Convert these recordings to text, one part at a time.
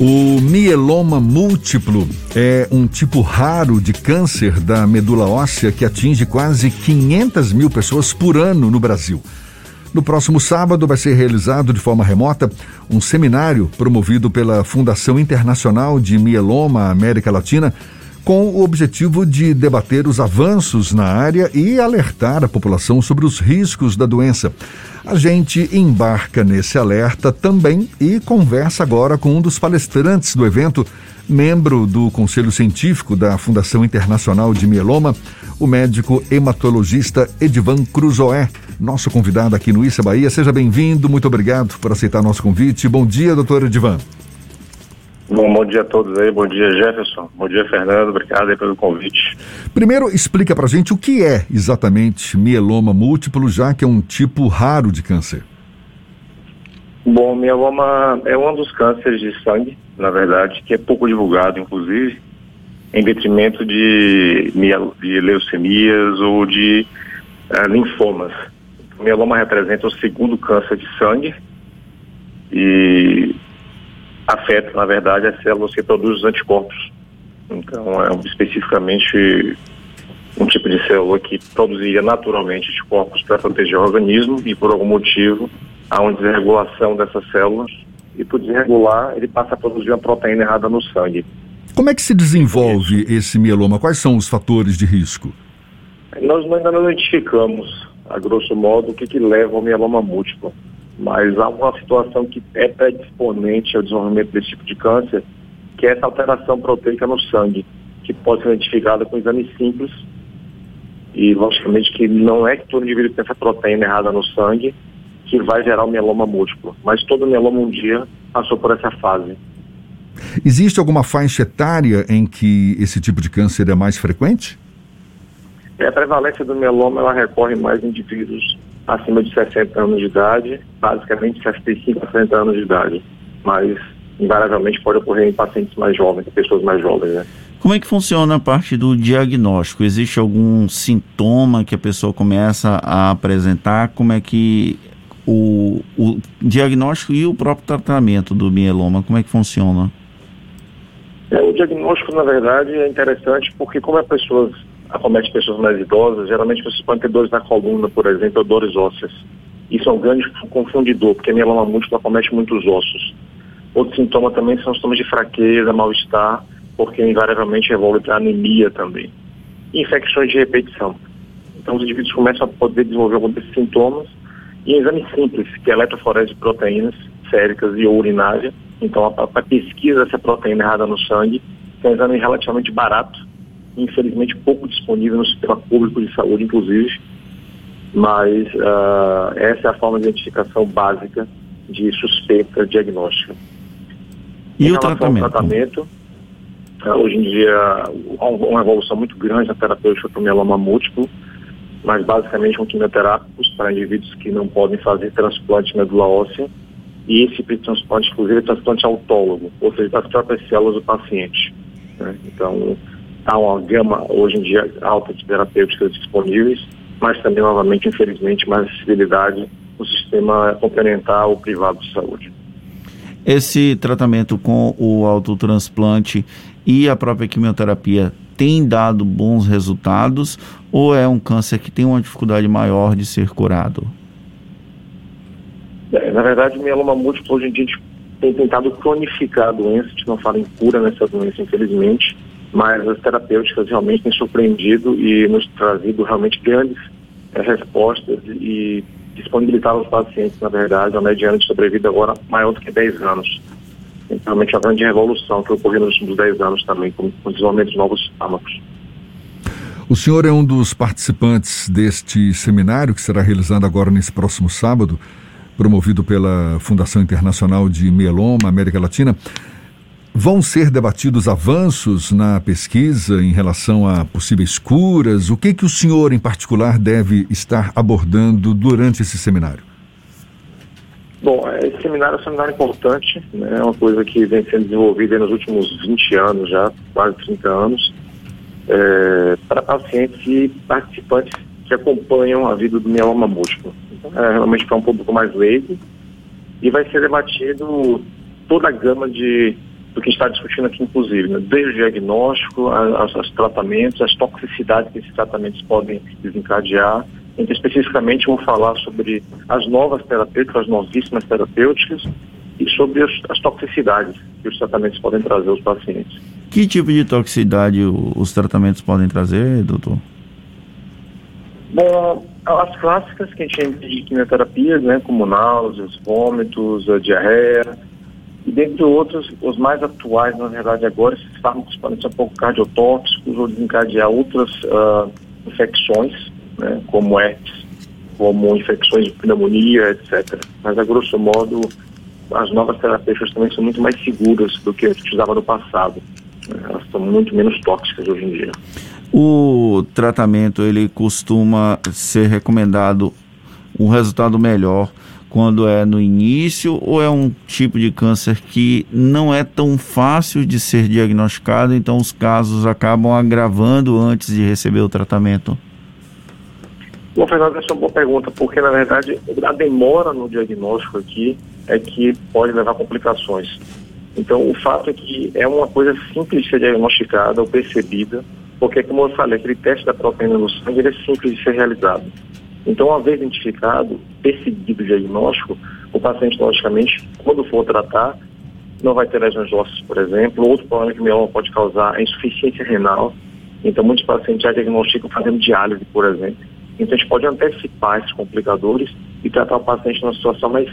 O mieloma múltiplo é um tipo raro de câncer da medula óssea que atinge quase 500 mil pessoas por ano no Brasil. No próximo sábado vai ser realizado de forma remota um seminário promovido pela Fundação Internacional de Mieloma América Latina com o objetivo de debater os avanços na área e alertar a população sobre os riscos da doença. A gente embarca nesse alerta também e conversa agora com um dos palestrantes do evento, membro do Conselho Científico da Fundação Internacional de Mieloma, o médico hematologista Edivan Cruzoé, nosso convidado aqui no Issa Bahia. Seja bem-vindo, muito obrigado por aceitar nosso convite. Bom dia, doutor Edivan. Bom, bom dia a todos aí, bom dia Jefferson, bom dia Fernando, obrigado aí pelo convite. Primeiro, explica pra gente o que é exatamente mieloma múltiplo, já que é um tipo raro de câncer. Bom, mieloma é um dos cânceres de sangue, na verdade, que é pouco divulgado, inclusive, em detrimento de, de leucemias ou de uh, linfomas. O mieloma representa o segundo câncer de sangue e afeta, na verdade, as células que produzem os anticorpos. Então, é especificamente um tipo de célula que produziria naturalmente anticorpos para proteger o organismo e, por algum motivo, há uma desregulação dessas células e, por desregular, ele passa a produzir uma proteína errada no sangue. Como é que se desenvolve esse mieloma? Quais são os fatores de risco? Nós ainda não identificamos, a grosso modo, o que, que leva ao mieloma múltiplo mas há uma situação que é predisponente ao desenvolvimento desse tipo de câncer, que é essa alteração proteica no sangue, que pode ser identificada com exames simples. E, logicamente, que não é que todo indivíduo tem essa proteína errada no sangue que vai gerar o mieloma múltiplo, mas todo mieloma um dia passou por essa fase. Existe alguma faixa etária em que esse tipo de câncer é mais frequente? É, a prevalência do mieloma ela recorre mais em indivíduos acima de 60 anos de idade, basicamente 65 a 60 anos de idade, mas invariavelmente pode ocorrer em pacientes mais jovens, pessoas mais jovens. Né? Como é que funciona a parte do diagnóstico? Existe algum sintoma que a pessoa começa a apresentar? Como é que o, o diagnóstico e o próprio tratamento do mieloma, como é que funciona? É, o diagnóstico, na verdade, é interessante porque como as pessoas acomete pessoas mais idosas, geralmente vocês podem ter dores na coluna, por exemplo, ou dores ósseas. Isso é um grande confundidor, porque a mieloma múltipla acomete muitos ossos. Outro sintoma também são sintomas de fraqueza, mal-estar, porque invariavelmente evolui para anemia também. E infecções de repetição. Então os indivíduos começam a poder desenvolver alguns desses sintomas e em exame simples, que é eletroforese de proteínas séricas e urinária. Então a, a pesquisa dessa proteína errada no sangue, é um exame relativamente barato, infelizmente pouco disponível no sistema público de saúde, inclusive, mas uh, essa é a forma de identificação básica de suspeita diagnóstica. E em o tratamento? tratamento uh, hoje em dia há uma evolução muito grande na terapêutica para mieloma múltiplo, mas basicamente com quimioterápicos para indivíduos que não podem fazer transplante de medula óssea, e esse tipo de transplante, inclusive, é transplante autólogo, ou seja, das próprias células do paciente. Né? Então, há uma gama hoje em dia alta de terapêuticas disponíveis, mas também, novamente, infelizmente, mais acessibilidade no sistema complementar ou privado de saúde. Esse tratamento com o autotransplante e a própria quimioterapia tem dado bons resultados ou é um câncer que tem uma dificuldade maior de ser curado? É, na verdade, o mieloma múltiplo hoje em dia a gente tem tentado cronificar a doença, a gente não fala em cura nessa doença, infelizmente, mas as terapêuticas realmente têm surpreendido e nos trazido realmente grandes é, respostas e disponibilizado aos pacientes, na verdade, uma mediana de sobrevida agora maior do que 10 anos. Então, realmente uma grande revolução que ocorreu nos últimos 10 anos também, com, com o desenvolvimento de novos fármacos. O senhor é um dos participantes deste seminário que será realizado agora nesse próximo sábado, promovido pela Fundação Internacional de Mieloma América Latina. Vão ser debatidos avanços na pesquisa em relação a possíveis curas? O que, que o senhor, em particular, deve estar abordando durante esse seminário? Bom, esse seminário é um seminário importante, né? é uma coisa que vem sendo desenvolvida nos últimos 20 anos já, quase 30 anos, é, para pacientes e participantes que acompanham a vida do mieloma múltiplo. Então, é realmente para um público mais leigo e vai ser debatido toda a gama de do que está discutindo aqui, inclusive, né? desde o diagnóstico, os tratamentos, as toxicidades que esses tratamentos podem desencadear. Então, especificamente, vou falar sobre as novas terapêuticas, as novíssimas terapêuticas e sobre as, as toxicidades que os tratamentos podem trazer aos pacientes. Que tipo de toxicidade os tratamentos podem trazer, doutor? Bom, as clássicas que a gente chama de quimioterapias, né, como náuseas, vômitos, a diarreia, e dentre outros, os mais atuais, na verdade, agora, esses fármacos podem ser um pouco cardiotóxicos ou desencadear outras uh, infecções, né, como herpes, como infecções de pneumonia, etc. Mas, a grosso modo, as novas terapêuticas também são muito mais seguras do que a gente usava no passado. Elas são muito menos tóxicas hoje em dia. O tratamento ele costuma ser recomendado um resultado melhor quando é no início ou é um tipo de câncer que não é tão fácil de ser diagnosticado, então os casos acabam agravando antes de receber o tratamento? Bom, Fernando, essa é uma boa pergunta, porque na verdade a demora no diagnóstico aqui é que pode levar a complicações. Então, o fato é que é uma coisa simples de ser diagnosticada ou percebida, porque, como eu falei, aquele teste da proteína no sangue é simples de ser realizado. Então, uma vez identificado, percebido o diagnóstico, o paciente, logicamente, quando for tratar, não vai ter lesões ósseas, por exemplo. Outro problema que o mieloma pode causar é insuficiência renal. Então, muitos pacientes já diagnosticam fazendo diálise, por exemplo. Então, a gente pode antecipar esses complicadores e tratar o paciente numa situação mais,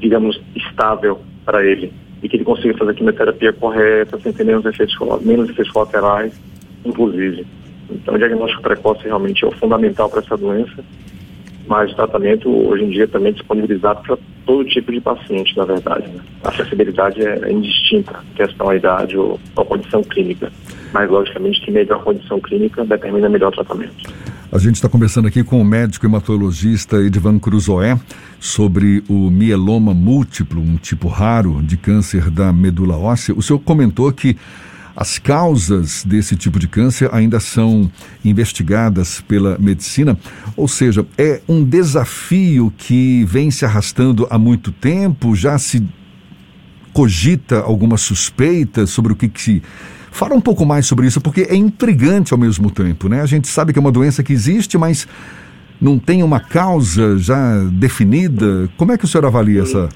digamos, estável para ele. E que ele consiga fazer a quimioterapia correta, sem ter menos efeitos, menos efeitos colaterais, inclusive. Então, o diagnóstico precoce realmente é fundamental para essa doença mas o tratamento hoje em dia também é disponibilizado para todo tipo de paciente, na verdade. Né? A acessibilidade é, é indistinta, questão a idade ou a condição clínica. Mas, logicamente, que melhor condição clínica determina melhor tratamento. A gente está conversando aqui com o médico hematologista Edvan Cruzoé sobre o mieloma múltiplo, um tipo raro de câncer da medula óssea. O senhor comentou que as causas desse tipo de câncer ainda são investigadas pela medicina, ou seja, é um desafio que vem se arrastando há muito tempo, já se cogita alguma suspeita sobre o que, que se. Fala um pouco mais sobre isso, porque é intrigante ao mesmo tempo, né? A gente sabe que é uma doença que existe, mas não tem uma causa já definida. Como é que o senhor avalia essa?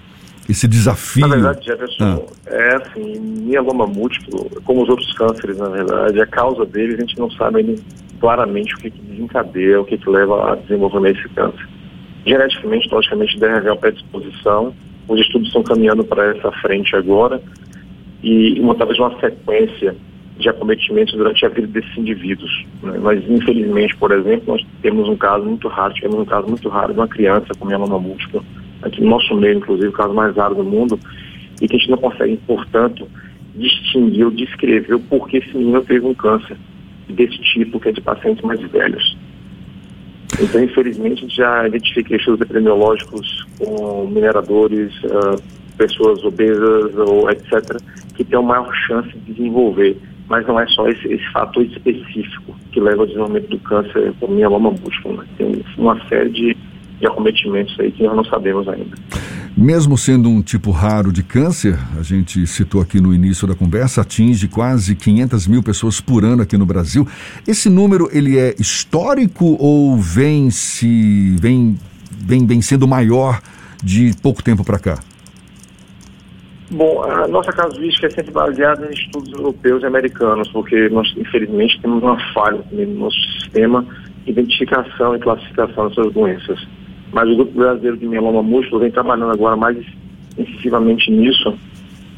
Esse desafio? Na verdade, Jefferson, ah. é assim, mieloma múltiplo, como os outros cânceres, na verdade, a causa deles a gente não sabe claramente o que, que desencadeia, o que, que leva a desenvolvimento desse câncer. Geneticamente, logicamente, deve haver uma predisposição, os estudos estão caminhando para essa frente agora, e uma, talvez uma sequência de acometimentos durante a vida desses indivíduos. Né? Mas, infelizmente, por exemplo, nós temos um caso muito raro, tivemos um caso muito raro de uma criança com mieloma múltiplo, aqui no nosso meio, inclusive, o caso mais raro do mundo, e que a gente não consegue, portanto, distinguir ou descrever o porquê esse menino teve um câncer desse tipo, que é de pacientes mais velhos. Então, infelizmente, a gente já identifica estudos epidemiológicos com mineradores, uh, pessoas obesas ou etc., que têm maior chance de desenvolver. Mas não é só esse, esse fator específico que leva ao desenvolvimento do câncer por mieloma múltiplo. Né? Tem uma série de de acometimentos aí que nós não sabemos ainda. Mesmo sendo um tipo raro de câncer, a gente citou aqui no início da conversa, atinge quase 500 mil pessoas por ano aqui no Brasil. Esse número ele é histórico ou vem se vem vem, vem sendo maior de pouco tempo para cá? Bom, a nossa casuística é sempre baseada em estudos europeus e americanos, porque nós, infelizmente, temos uma falha no nosso sistema de identificação e classificação dessas doenças. Mas o Grupo Brasileiro de Mieloma Múltiplo vem trabalhando agora mais intensivamente nisso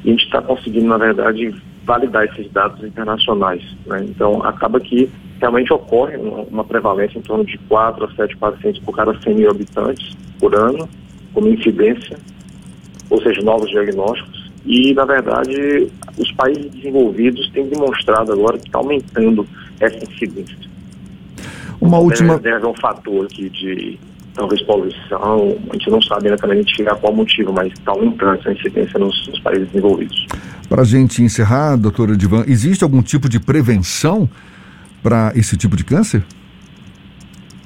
e a gente está conseguindo, na verdade, validar esses dados internacionais. Né? Então, acaba que realmente ocorre uma prevalência em torno de 4 a 7 pacientes por cada 100 mil habitantes por ano, como incidência, ou seja, novos diagnósticos. E, na verdade, os países desenvolvidos têm demonstrado agora que está aumentando essa incidência. Uma última. Deve haver um fator aqui de talvez poluição, a gente não sabe ainda também identificar qual motivo, mas está aumentando essa incidência nos, nos países desenvolvidos. Para a gente encerrar, doutora Divan, existe algum tipo de prevenção para esse tipo de câncer?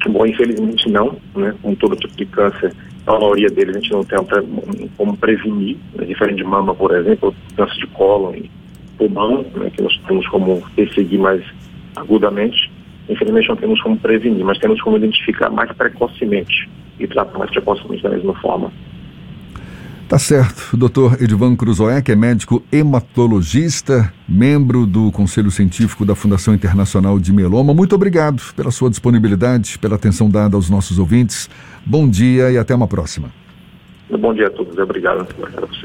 Bom, infelizmente não, né? Com todo tipo de câncer, a maioria deles a gente não tem como prevenir, né? diferente de mama, por exemplo, câncer de cólon e pulmão, né, que nós temos como perseguir mais agudamente. Infelizmente não temos como prevenir, mas temos como identificar mais precocemente e tratar mais precocemente da mesma forma. Tá certo. Doutor Edvan Cruzoé, é médico hematologista, membro do Conselho Científico da Fundação Internacional de Meloma, muito obrigado pela sua disponibilidade, pela atenção dada aos nossos ouvintes. Bom dia e até uma próxima. Bom dia a todos. Obrigado. Obrigado a vocês.